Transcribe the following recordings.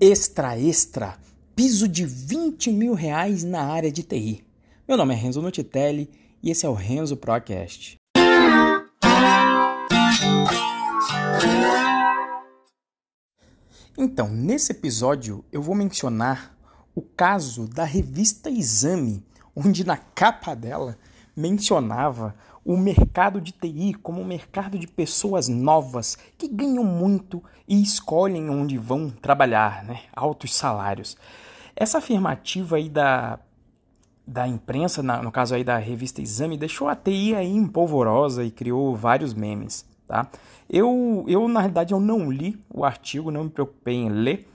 Extra Extra, piso de 20 mil reais na área de TI. Meu nome é Renzo Nutitelli e esse é o Renzo Procast. Então, nesse episódio eu vou mencionar o caso da revista Exame, onde na capa dela mencionava o mercado de TI como um mercado de pessoas novas que ganham muito e escolhem onde vão trabalhar, né? altos salários. Essa afirmativa aí da, da imprensa, na, no caso aí da revista Exame, deixou a TI aí empolvorosa e criou vários memes. Tá? Eu, eu, na realidade, eu não li o artigo, não me preocupei em ler,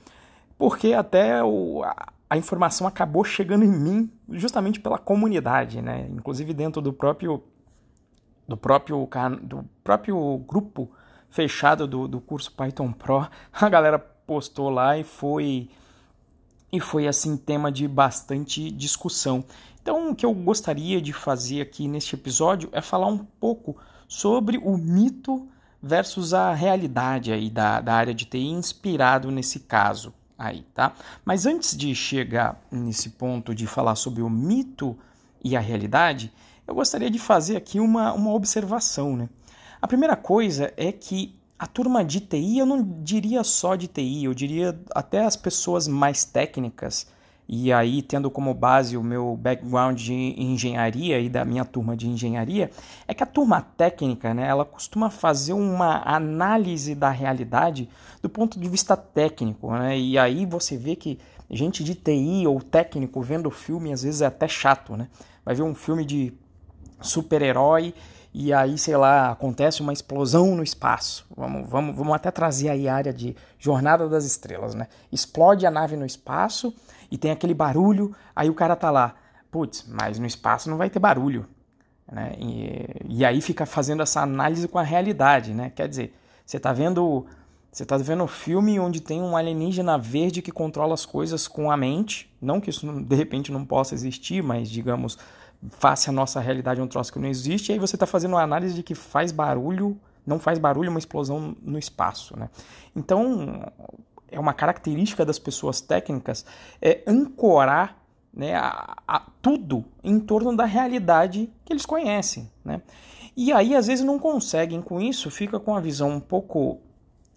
porque até o, a, a informação acabou chegando em mim justamente pela comunidade, né? Inclusive dentro do próprio do próprio, do próprio grupo fechado do, do curso Python Pro, a galera postou lá e foi e foi assim tema de bastante discussão. Então, o que eu gostaria de fazer aqui neste episódio é falar um pouco sobre o mito versus a realidade aí da, da área de TI inspirado nesse caso aí, tá? Mas antes de chegar nesse ponto de falar sobre o mito e a realidade, eu gostaria de fazer aqui uma, uma observação. Né? A primeira coisa é que a turma de TI, eu não diria só de TI, eu diria até as pessoas mais técnicas, e aí tendo como base o meu background de engenharia e da minha turma de engenharia, é que a turma técnica, né, ela costuma fazer uma análise da realidade do ponto de vista técnico, né, e aí você vê que gente de TI ou técnico vendo filme às vezes é até chato, né, vai ver um filme de super-herói e aí, sei lá, acontece uma explosão no espaço. Vamos, vamos, vamos até trazer aí a área de Jornada das Estrelas, né? Explode a nave no espaço e tem aquele barulho, aí o cara tá lá, putz, mas no espaço não vai ter barulho. Né? E, e aí fica fazendo essa análise com a realidade, né? Quer dizer, você tá vendo. Você tá vendo um filme onde tem um alienígena verde que controla as coisas com a mente. Não que isso de repente não possa existir, mas digamos, face à nossa realidade um troço que não existe, e aí você está fazendo uma análise de que faz barulho, não faz barulho uma explosão no espaço. Né? Então, é uma característica das pessoas técnicas é ancorar né, a, a, tudo em torno da realidade que eles conhecem. Né? E aí, às vezes, não conseguem com isso, fica com a visão um pouco,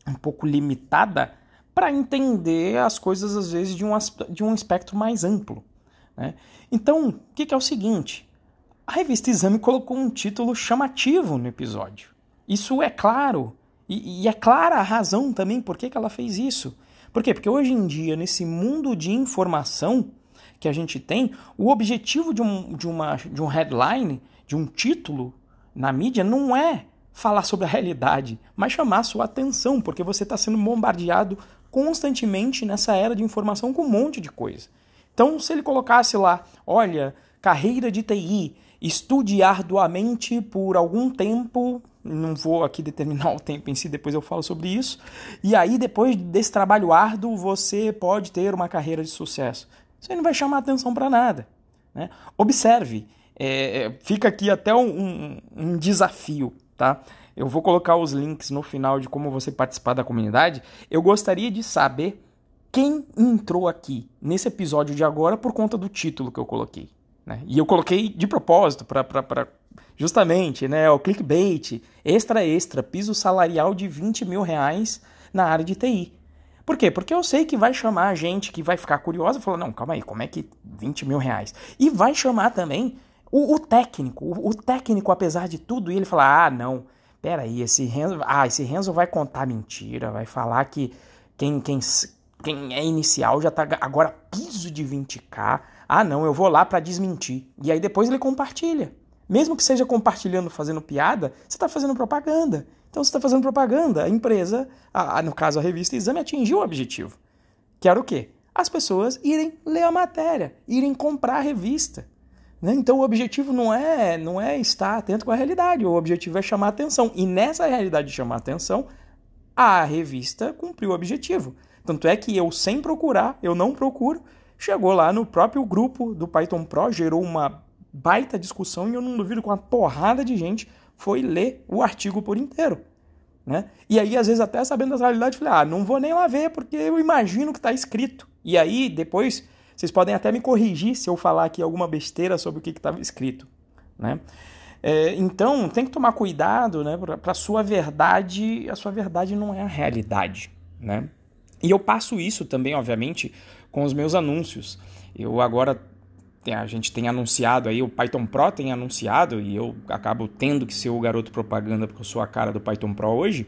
um pouco limitada para entender as coisas, às vezes, de um, de um espectro mais amplo. Né? Então, o que, que é o seguinte? A revista Exame colocou um título chamativo no episódio. Isso é claro. E, e é clara a razão também por que, que ela fez isso. Por quê? Porque hoje em dia, nesse mundo de informação que a gente tem, o objetivo de um, de uma, de um headline, de um título na mídia, não é falar sobre a realidade, mas chamar sua atenção, porque você está sendo bombardeado constantemente nessa era de informação com um monte de coisa. Então, se ele colocasse lá, olha, carreira de TI, estude arduamente por algum tempo, não vou aqui determinar o tempo em si, depois eu falo sobre isso, e aí depois desse trabalho árduo você pode ter uma carreira de sucesso. Isso aí não vai chamar atenção para nada. Né? Observe, é, é, fica aqui até um, um, um desafio, tá? Eu vou colocar os links no final de como você participar da comunidade. Eu gostaria de saber quem entrou aqui nesse episódio de agora por conta do título que eu coloquei. Né? E eu coloquei de propósito para justamente né, o clickbait, extra extra, piso salarial de 20 mil reais na área de TI. Por quê? Porque eu sei que vai chamar a gente que vai ficar curiosa e falar, não, calma aí, como é que 20 mil reais? E vai chamar também o, o técnico, o, o, técnico, apesar de tudo, e ele falar, ah, não, peraí, esse Renzo, ah, esse Renzo vai contar mentira, vai falar que quem, quem, quem é inicial já tá agora piso de 20k. Ah, não, eu vou lá para desmentir. E aí depois ele compartilha. Mesmo que seja compartilhando, fazendo piada, você está fazendo propaganda. Então você está fazendo propaganda. A empresa, a, a, no caso a revista Exame, atingiu o objetivo. Que era o quê? As pessoas irem ler a matéria, irem comprar a revista. Né? Então o objetivo não é, não é estar atento com a realidade, o objetivo é chamar atenção. E nessa realidade de chamar atenção, a revista cumpriu o objetivo. Tanto é que eu, sem procurar, eu não procuro, chegou lá no próprio grupo do Python Pro, gerou uma baita discussão e eu não duvido que uma porrada de gente foi ler o artigo por inteiro. Né? E aí, às vezes, até sabendo da realidade, eu falei, ah, não vou nem lá ver, porque eu imagino que está escrito. E aí, depois, vocês podem até me corrigir se eu falar aqui alguma besteira sobre o que estava escrito. Né? É, então, tem que tomar cuidado né, para a sua verdade, a sua verdade não é a realidade. Né? E eu passo isso também, obviamente, com os meus anúncios. Eu agora a gente tem anunciado aí, o Python Pro tem anunciado, e eu acabo tendo que ser o garoto propaganda porque eu sou a cara do Python Pro hoje,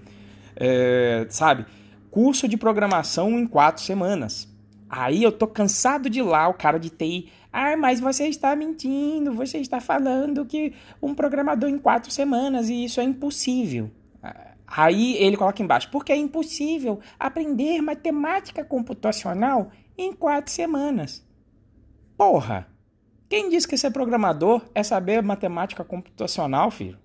é, sabe? Curso de programação em quatro semanas. Aí eu tô cansado de lá, o cara de TI. Ah, mas você está mentindo, você está falando que um programador em quatro semanas e isso é impossível. Aí ele coloca embaixo, porque é impossível aprender matemática computacional em quatro semanas. Porra! Quem disse que ser programador é saber matemática computacional, filho?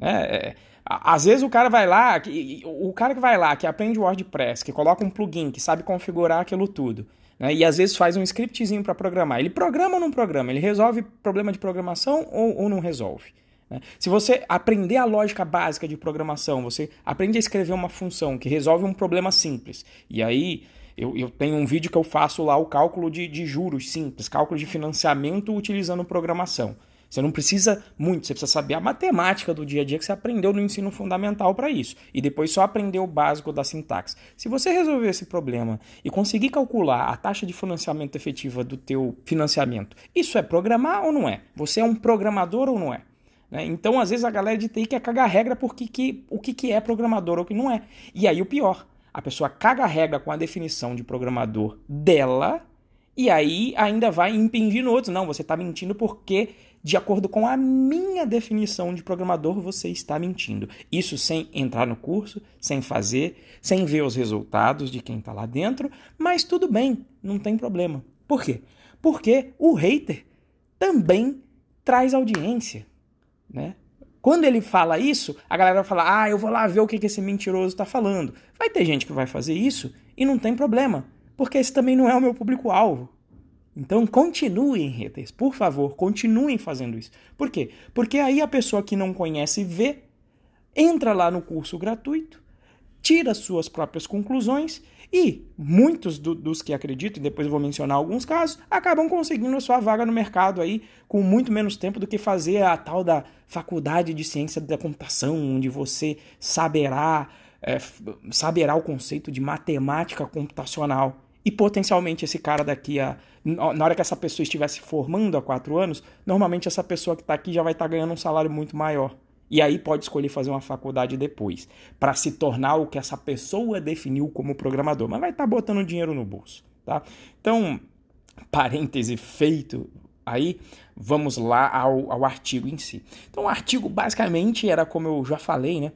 É, é, às vezes o cara vai lá, que, o cara que vai lá, que aprende WordPress, que coloca um plugin, que sabe configurar aquilo tudo, né, e às vezes faz um scriptzinho para programar. Ele programa ou não programa? Ele resolve problema de programação ou, ou não resolve? Né? Se você aprender a lógica básica de programação, você aprende a escrever uma função que resolve um problema simples, e aí eu, eu tenho um vídeo que eu faço lá o cálculo de, de juros simples, cálculo de financiamento utilizando programação. Você não precisa muito, você precisa saber a matemática do dia a dia que você aprendeu no ensino fundamental para isso. E depois só aprender o básico da sintaxe. Se você resolver esse problema e conseguir calcular a taxa de financiamento efetiva do teu financiamento, isso é programar ou não é? Você é um programador ou não é? Né? Então, às vezes, a galera de TI quer cagar regra porque que, o que, que é programador ou o que não é. E aí o pior, a pessoa caga a regra com a definição de programador dela e aí ainda vai impingindo outros. Não, você está mentindo porque, de acordo com a minha definição de programador, você está mentindo. Isso sem entrar no curso, sem fazer, sem ver os resultados de quem está lá dentro, mas tudo bem, não tem problema. Por quê? Porque o hater também traz audiência, né? Quando ele fala isso, a galera vai falar: ah, eu vou lá ver o que esse mentiroso está falando. Vai ter gente que vai fazer isso e não tem problema, porque esse também não é o meu público-alvo. Então continuem, haters, por favor, continuem fazendo isso. Por quê? Porque aí a pessoa que não conhece vê, entra lá no curso gratuito, tira suas próprias conclusões e muitos do, dos que acreditam, e depois eu vou mencionar alguns casos, acabam conseguindo a sua vaga no mercado aí com muito menos tempo do que fazer a tal da faculdade de ciência da computação, onde você saberá, é, saberá o conceito de matemática computacional. E potencialmente esse cara daqui a. Na hora que essa pessoa estiver se formando há quatro anos, normalmente essa pessoa que está aqui já vai estar tá ganhando um salário muito maior. E aí pode escolher fazer uma faculdade depois, para se tornar o que essa pessoa definiu como programador, mas vai estar tá botando dinheiro no bolso, tá? Então, parêntese feito aí, vamos lá ao, ao artigo em si. Então, o artigo basicamente era como eu já falei, né?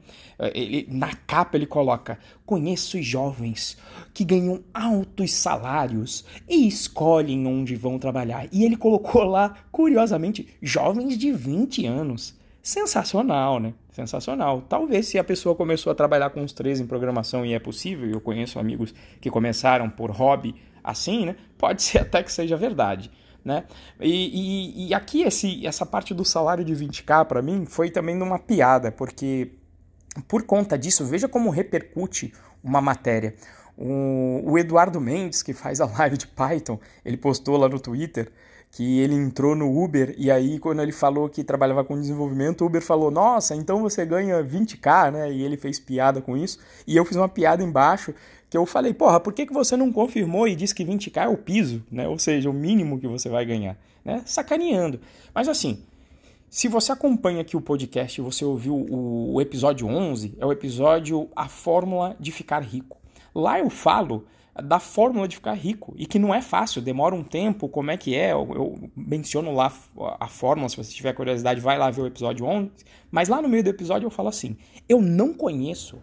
Ele, na capa ele coloca: Conheço jovens que ganham altos salários e escolhem onde vão trabalhar. E ele colocou lá, curiosamente, jovens de 20 anos sensacional, né? Sensacional. Talvez se a pessoa começou a trabalhar com os três em programação e é possível, eu conheço amigos que começaram por hobby assim, né? Pode ser até que seja verdade. Né? E, e, e aqui esse, essa parte do salário de 20k para mim foi também uma piada, porque por conta disso, veja como repercute uma matéria. O, o Eduardo Mendes, que faz a live de Python, ele postou lá no Twitter que ele entrou no Uber e aí quando ele falou que trabalhava com desenvolvimento, o Uber falou: "Nossa, então você ganha 20k", né? E ele fez piada com isso. E eu fiz uma piada embaixo que eu falei: "Porra, por que que você não confirmou e disse que 20k é o piso, né? Ou seja, o mínimo que você vai ganhar", né? Sacaneando. Mas assim, se você acompanha aqui o podcast você ouviu o episódio 11, é o episódio A Fórmula de Ficar Rico. Lá eu falo da fórmula de ficar rico e que não é fácil, demora um tempo, como é que é? Eu, eu menciono lá a fórmula, se você tiver curiosidade, vai lá ver o episódio 11, mas lá no meio do episódio eu falo assim: eu não conheço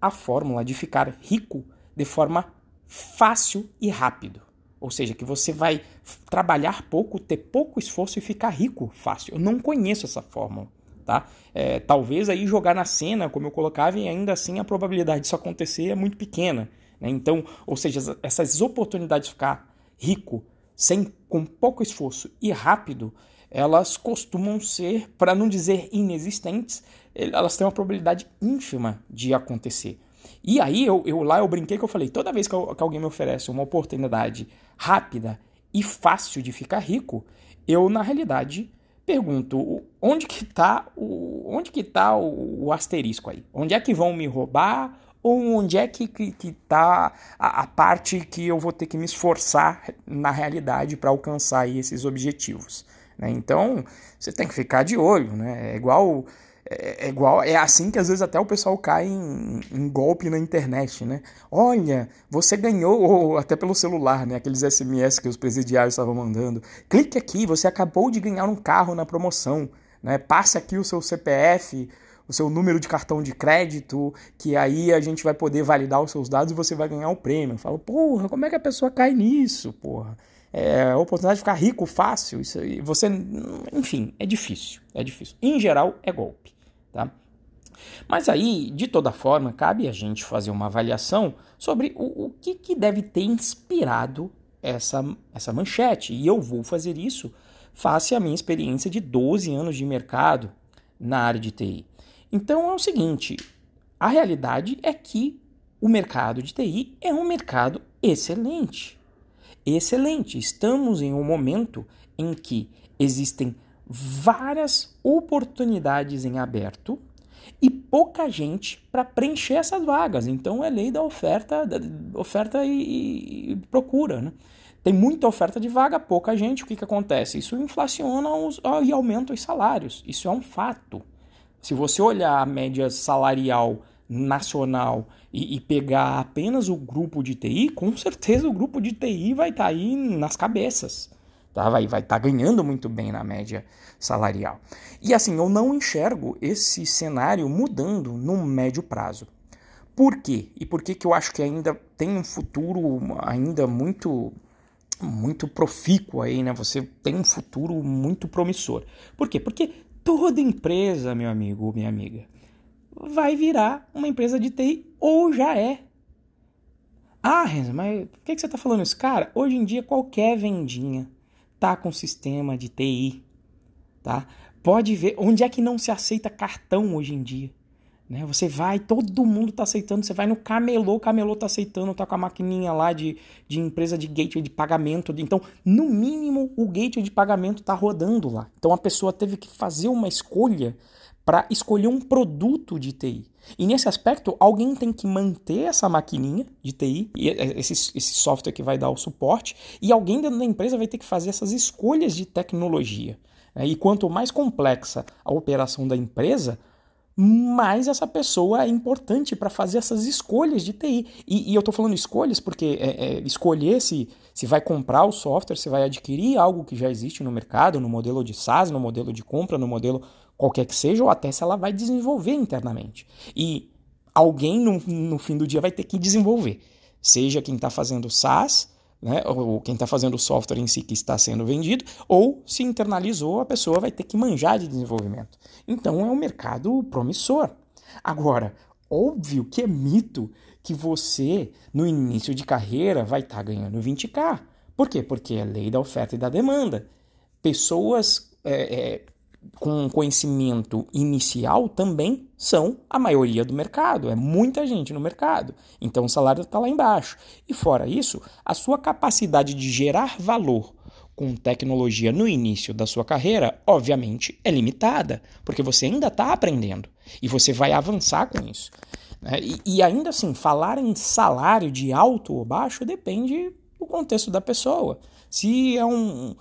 a fórmula de ficar rico de forma fácil e rápido. Ou seja, que você vai trabalhar pouco, ter pouco esforço e ficar rico fácil. Eu não conheço essa fórmula. Tá? É, talvez aí jogar na cena, como eu colocava, e ainda assim a probabilidade disso acontecer é muito pequena. Né? Então, ou seja, essas oportunidades de ficar rico sem com pouco esforço e rápido, elas costumam ser, para não dizer inexistentes, elas têm uma probabilidade ínfima de acontecer. E aí, eu, eu lá eu brinquei que eu falei, toda vez que, eu, que alguém me oferece uma oportunidade rápida e fácil de ficar rico, eu, na realidade, pergunto, onde que está o, onde que tá o, o asterisco aí? Onde é que vão me roubar? Onde é que está que, que tá a, a, parte que eu vou ter que me esforçar na realidade para alcançar esses objetivos. Né? Então, você tem que ficar de olho. Né? É igual. É, é, igual, é assim que às vezes até o pessoal cai em, em, golpe na internet, né? Olha, você ganhou, ou até pelo celular, né? Aqueles SMS que os presidiários estavam mandando. Clique aqui, você acabou de ganhar um carro na promoção, né? Passe aqui o seu CPF o seu número de cartão de crédito, que aí a gente vai poder validar os seus dados e você vai ganhar o prêmio. Eu falo, porra, como é que a pessoa cai nisso, porra? É a oportunidade de ficar rico fácil, isso aí, você, enfim, é difícil, é difícil. Em geral, é golpe, tá? Mas aí, de toda forma, cabe a gente fazer uma avaliação sobre o, o que, que deve ter inspirado essa, essa manchete. E eu vou fazer isso face à minha experiência de 12 anos de mercado na área de TI. Então é o seguinte: a realidade é que o mercado de TI é um mercado excelente. Excelente. Estamos em um momento em que existem várias oportunidades em aberto e pouca gente para preencher essas vagas. Então é lei da oferta, da oferta e, e procura, né? Tem muita oferta de vaga, pouca gente. O que, que acontece? Isso inflaciona os, e aumenta os salários. Isso é um fato. Se você olhar a média salarial nacional e, e, pegar apenas o grupo de TI, com certeza o grupo de TI vai estar tá aí nas cabeças. Tá? Vai estar tá ganhando muito bem na média salarial. E assim, eu não enxergo esse cenário mudando no médio prazo. Por quê? E por que, que eu acho que ainda tem um futuro ainda muito muito profícuo aí, né? Você tem um futuro muito promissor. Por quê? Porque toda empresa, meu amigo ou minha amiga, vai virar uma empresa de TI ou já é. Ah, Renzo, mas por que, que você está falando isso? Cara, hoje em dia qualquer vendinha tá com sistema de TI, tá? Pode ver onde é que não se aceita cartão hoje em dia. Né? Você vai, todo mundo está aceitando. Você vai no camelô, o camelô está aceitando, tá com a maquininha lá de, de empresa de gateway de pagamento. Então, no mínimo, o gateway de pagamento está rodando lá. Então, a pessoa teve que fazer uma escolha para escolher um produto de TI. E nesse aspecto, alguém tem que manter essa maquininha de TI, esse, esse software que vai dar o suporte, e alguém dentro da empresa vai ter que fazer essas escolhas de tecnologia. Né? E quanto mais complexa a operação da empresa, mais essa pessoa é importante para fazer essas escolhas de TI. E, e eu estou falando escolhas porque é, é, escolher se, se vai comprar o software, se vai adquirir algo que já existe no mercado, no modelo de SaaS, no modelo de compra, no modelo qualquer que seja, ou até se ela vai desenvolver internamente. E alguém no, no fim do dia vai ter que desenvolver. Seja quem está fazendo SaaS, né, ou quem está fazendo o software em si que está sendo vendido, ou se internalizou, a pessoa vai ter que manjar de desenvolvimento. Então é um mercado promissor. Agora, óbvio que é mito que você, no início de carreira, vai estar tá ganhando 20k. Por quê? Porque é lei da oferta e da demanda. Pessoas é, é, com conhecimento inicial também são a maioria do mercado, é muita gente no mercado. Então o salário está lá embaixo. E fora isso, a sua capacidade de gerar valor com tecnologia no início da sua carreira, obviamente, é limitada, porque você ainda está aprendendo e você vai avançar com isso. Né? E, e ainda assim, falar em salário de alto ou baixo depende do contexto da pessoa. Se é um,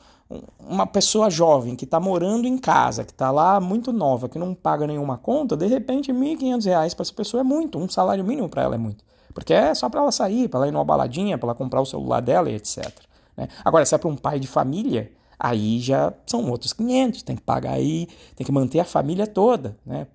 uma pessoa jovem que está morando em casa, que está lá muito nova, que não paga nenhuma conta, de repente R$ 1.500 para essa pessoa é muito, um salário mínimo para ela é muito. Porque é só para ela sair, para ela ir numa baladinha, para ela comprar o celular dela e etc. Né? Agora, se é para um pai de família, aí já são outros 500, tem que pagar aí, tem que manter a família toda. Né?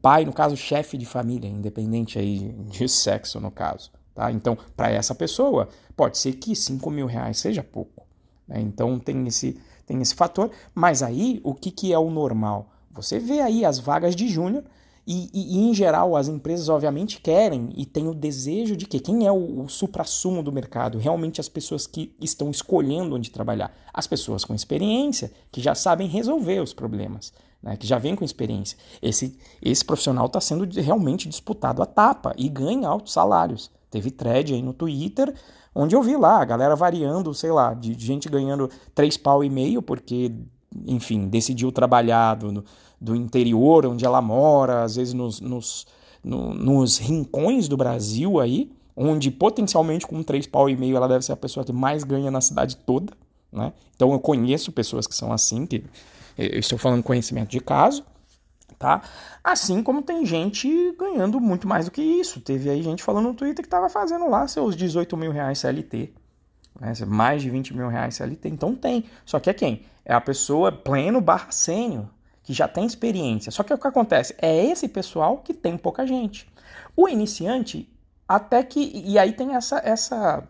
Pai, no caso, chefe de família, independente aí de sexo, no caso. Tá? Então, para essa pessoa, pode ser que 5 mil reais seja pouco. Né? Então tem esse, tem esse fator. Mas aí, o que, que é o normal? Você vê aí as vagas de júnior e, e, e, em geral, as empresas obviamente querem e têm o desejo de que quem é o, o supra-sumo do mercado? Realmente as pessoas que estão escolhendo onde trabalhar. As pessoas com experiência, que já sabem resolver os problemas. né, que já vem com experiência. Esse, esse profissional está sendo realmente disputado a tapa e ganha altos salários. Teve thread aí no Twitter, onde eu vi lá a galera variando, sei lá, de gente ganhando três pau e meio, porque, enfim, decidiu trabalhar do, do interior onde ela mora, às vezes nos, nos, no, nos rincões do Brasil aí, onde potencialmente com três pau e meio ela deve ser a pessoa que mais ganha na cidade toda. Né? Então eu conheço pessoas que são assim, que eu estou falando conhecimento de caso, tá? Assim como tem gente ganhando muito mais do que isso. Teve aí gente falando no Twitter que estava fazendo lá seus 18 mil reais CLT. Né? Mais de 20 mil reais CLT. Então tem. Só que é quem? É a pessoa pleno barra sênior, que já tem experiência. Só que o que acontece? É esse pessoal que tem pouca gente. O iniciante, até que. E aí tem essa, essa,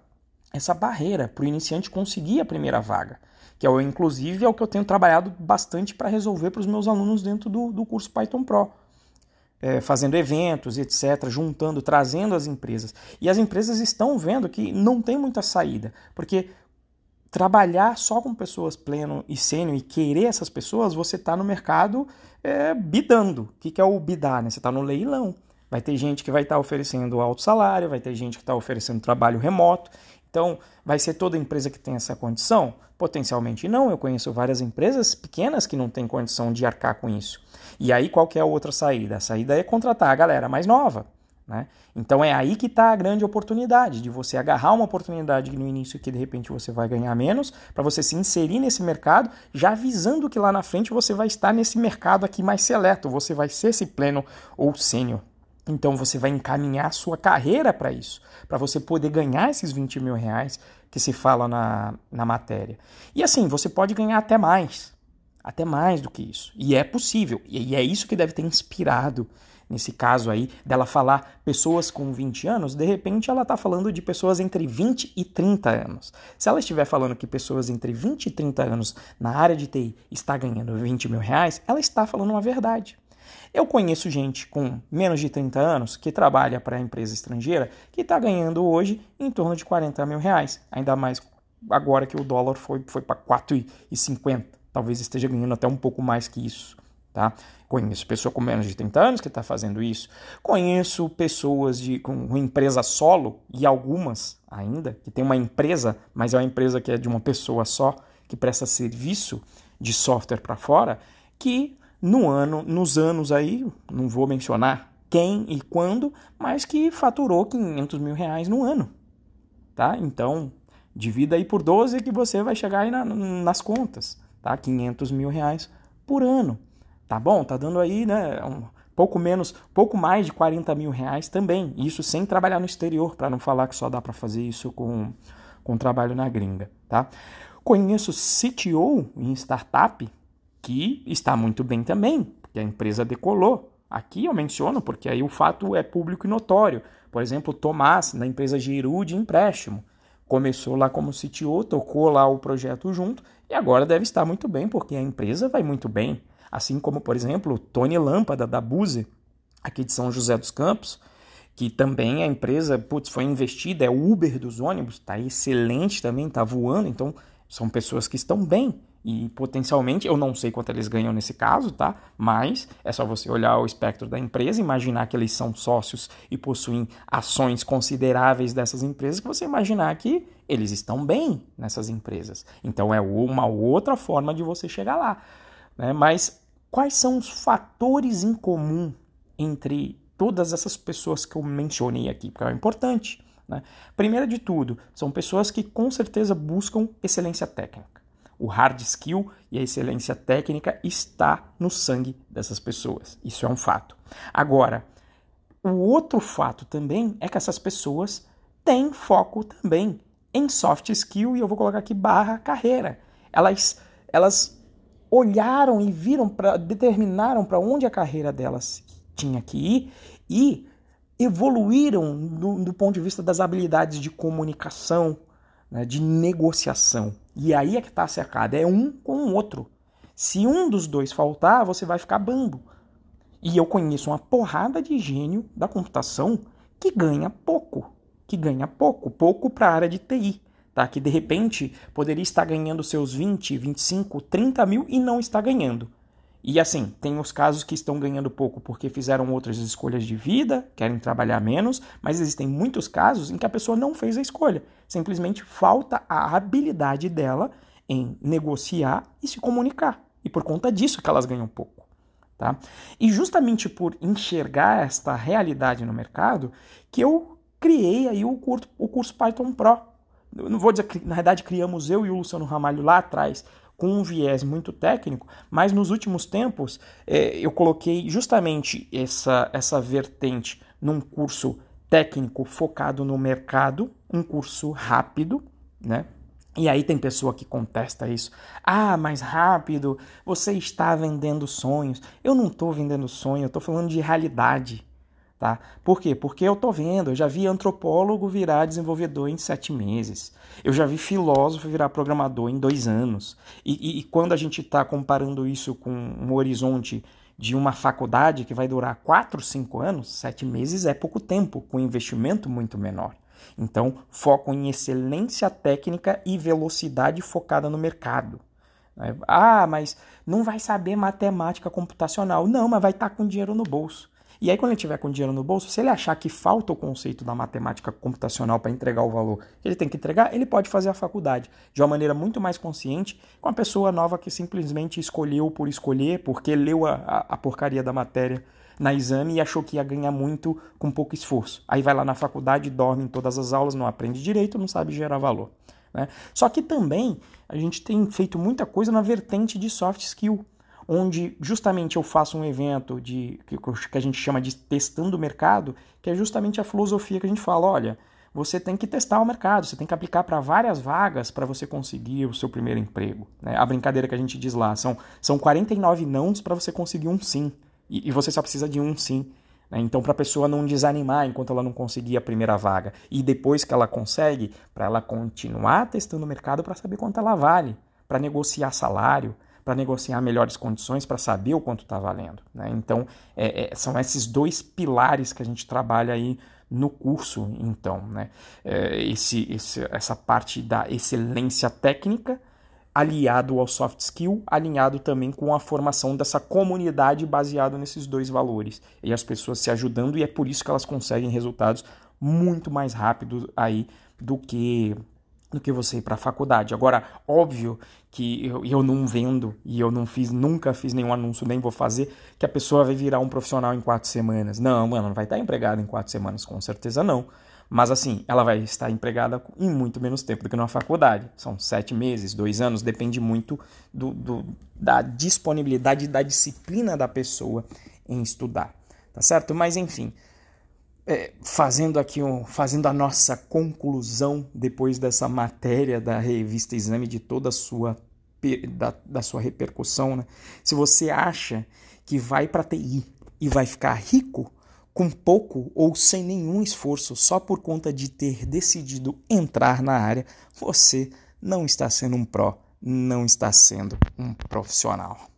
essa barreira para o iniciante conseguir a primeira vaga. Que é, inclusive é o que eu tenho trabalhado bastante para resolver para os meus alunos dentro do, do curso Python Pro. É, fazendo eventos, etc., juntando, trazendo as empresas. E as empresas estão vendo que não tem muita saída, porque trabalhar só com pessoas pleno e sênior e querer essas pessoas, você está no mercado é, bidando. O que, que é o bidar? Né? Você está no leilão. Vai ter gente que vai estar tá oferecendo alto salário, vai ter gente que está oferecendo trabalho remoto. Então, vai ser toda empresa que tem essa condição? Potencialmente não. Eu conheço várias empresas pequenas que não têm condição de arcar com isso. E aí, qual é a outra saída? A saída é contratar a galera mais nova. Né? Então é aí que está a grande oportunidade de você agarrar uma oportunidade no início que de repente você vai ganhar menos, para você se inserir nesse mercado, já avisando que lá na frente você vai estar nesse mercado aqui mais seleto, você vai ser esse pleno ou sênior. Então você vai encaminhar a sua carreira para isso, para você poder ganhar esses 20 mil reais que se fala na, na matéria. E assim, você pode ganhar até mais, até mais do que isso. E é possível, e é isso que deve ter inspirado nesse caso aí, dela falar pessoas com 20 anos, de repente ela está falando de pessoas entre 20 e 30 anos. Se ela estiver falando que pessoas entre 20 e 30 anos na área de TI está ganhando 20 mil reais, ela está falando uma verdade. Eu conheço gente com menos de 30 anos que trabalha para empresa estrangeira que está ganhando hoje em torno de 40 mil reais, ainda mais agora que o dólar foi, foi para 4,50. Talvez esteja ganhando até um pouco mais que isso. Tá? Conheço pessoa com menos de 30 anos que está fazendo isso. Conheço pessoas de, com empresa solo, e algumas ainda, que tem uma empresa, mas é uma empresa que é de uma pessoa só, que presta serviço de software para fora, que no ano, nos anos aí, não vou mencionar quem e quando, mas que faturou 500 mil reais no ano. Tá? Então, divida aí por 12 que você vai chegar aí na, nas contas. Tá? 500 mil reais por ano. Tá bom? Tá dando aí, né? Um pouco menos, pouco mais de 40 mil reais também. Isso sem trabalhar no exterior, para não falar que só dá para fazer isso com, com trabalho na gringa, tá? Conheço CTO em startup que está muito bem também, porque a empresa decolou. Aqui eu menciono porque aí o fato é público e notório. Por exemplo, Tomás, na empresa Giru de empréstimo, começou lá como CTO, tocou lá o projeto junto e agora deve estar muito bem porque a empresa vai muito bem. Assim como, por exemplo, Tony Lâmpada, da Buse, aqui de São José dos Campos, que também a empresa putz, foi investida, é o Uber dos ônibus, está excelente também, está voando, então são pessoas que estão bem. E potencialmente, eu não sei quanto eles ganham nesse caso, tá? Mas é só você olhar o espectro da empresa, imaginar que eles são sócios e possuem ações consideráveis dessas empresas, que você imaginar que eles estão bem nessas empresas. Então é uma outra forma de você chegar lá. Né? Mas quais são os fatores em comum entre todas essas pessoas que eu mencionei aqui? Porque é importante. Né? Primeiro de tudo, são pessoas que com certeza buscam excelência técnica. O hard skill e a excelência técnica está no sangue dessas pessoas. Isso é um fato. Agora, o outro fato também é que essas pessoas têm foco também em soft skill e eu vou colocar aqui barra carreira. Elas, elas olharam e viram para determinaram para onde a carreira delas tinha que ir e evoluíram do, do ponto de vista das habilidades de comunicação, né, de negociação. E aí é que está a sacada, é um com o outro. Se um dos dois faltar, você vai ficar bambo. E eu conheço uma porrada de gênio da computação que ganha pouco, que ganha pouco, pouco para a área de TI tá? que de repente poderia estar ganhando seus 20, 25, 30 mil e não está ganhando. E assim, tem os casos que estão ganhando pouco porque fizeram outras escolhas de vida, querem trabalhar menos, mas existem muitos casos em que a pessoa não fez a escolha. Simplesmente falta a habilidade dela em negociar e se comunicar. E por conta disso que elas ganham pouco. Tá? E justamente por enxergar esta realidade no mercado, que eu criei aí o curso, o curso Python Pro. Eu não vou dizer que, na verdade, criamos eu e o Luciano Ramalho lá atrás com um viés muito técnico, mas nos últimos tempos é, eu coloquei justamente essa, essa vertente num curso técnico focado no mercado, um curso rápido, né? E aí tem pessoa que contesta isso. Ah, mais rápido, você está vendendo sonhos. Eu não estou vendendo sonho, eu estou falando de realidade. Tá? Por quê? Porque eu tô vendo, eu já vi antropólogo virar desenvolvedor em sete meses. Eu já vi filósofo virar programador em dois anos. E, e, e quando a gente está comparando isso com um horizonte de uma faculdade que vai durar quatro, cinco anos, sete meses é pouco tempo, com investimento muito menor. Então, foco em excelência técnica e velocidade focada no mercado. Ah, mas não vai saber matemática computacional. Não, mas vai estar tá com dinheiro no bolso. E aí, quando ele tiver com dinheiro no bolso, se ele achar que falta o conceito da matemática computacional para entregar o valor que ele tem que entregar, ele pode fazer a faculdade de uma maneira muito mais consciente com a pessoa nova que simplesmente escolheu por escolher, porque leu a, a, a porcaria da matéria na exame e achou que ia ganhar muito com pouco esforço. Aí vai lá na faculdade, dorme em todas as aulas, não aprende direito, não sabe gerar valor. Né? Só que também a gente tem feito muita coisa na vertente de soft skill onde justamente eu faço um evento de que a gente chama de testando o mercado, que é justamente a filosofia que a gente fala, olha, você tem que testar o mercado, você tem que aplicar para várias vagas para você conseguir o seu primeiro emprego. Né? A brincadeira que a gente diz lá, são, são 49 nãos para você conseguir um sim, e, e, você só precisa de um sim. Né? Então, para a pessoa não desanimar enquanto ela não conseguir a primeira vaga, e depois que ela consegue, para ela continuar testando o mercado para saber quanto ela vale, para negociar salário, para negociar melhores condições, para saber o quanto está valendo. Né? Então, é, é, são esses dois pilares que a gente trabalha aí no curso, então. Né? É, esse, esse, essa parte da excelência técnica aliado ao soft skill, alinhado também com a formação dessa comunidade baseado nesses dois valores. E as pessoas se ajudando, e é por isso que elas conseguem resultados muito mais rápidos aí do que do que você ir para a faculdade. Agora, óbvio que eu, eu não vendo e eu não fiz, nunca fiz nenhum anúncio, nem vou fazer, que a pessoa vai virar um profissional em quatro semanas. Não, mano, não vai estar empregada em quatro semanas, com certeza não. Mas assim, ela vai estar empregada em muito menos tempo do que na faculdade. São sete meses, dois anos, depende muito do, do da disponibilidade da disciplina da pessoa em estudar. Tá certo? Mas enfim, é, fazendo aqui um, fazendo a nossa conclusão depois dessa matéria da revista Exame de toda a sua da, da sua repercussão, né? Se você acha que vai para TI e vai ficar rico com pouco ou sem nenhum esforço só por conta de ter decidido entrar na área, você não está sendo um pró, não está sendo um profissional.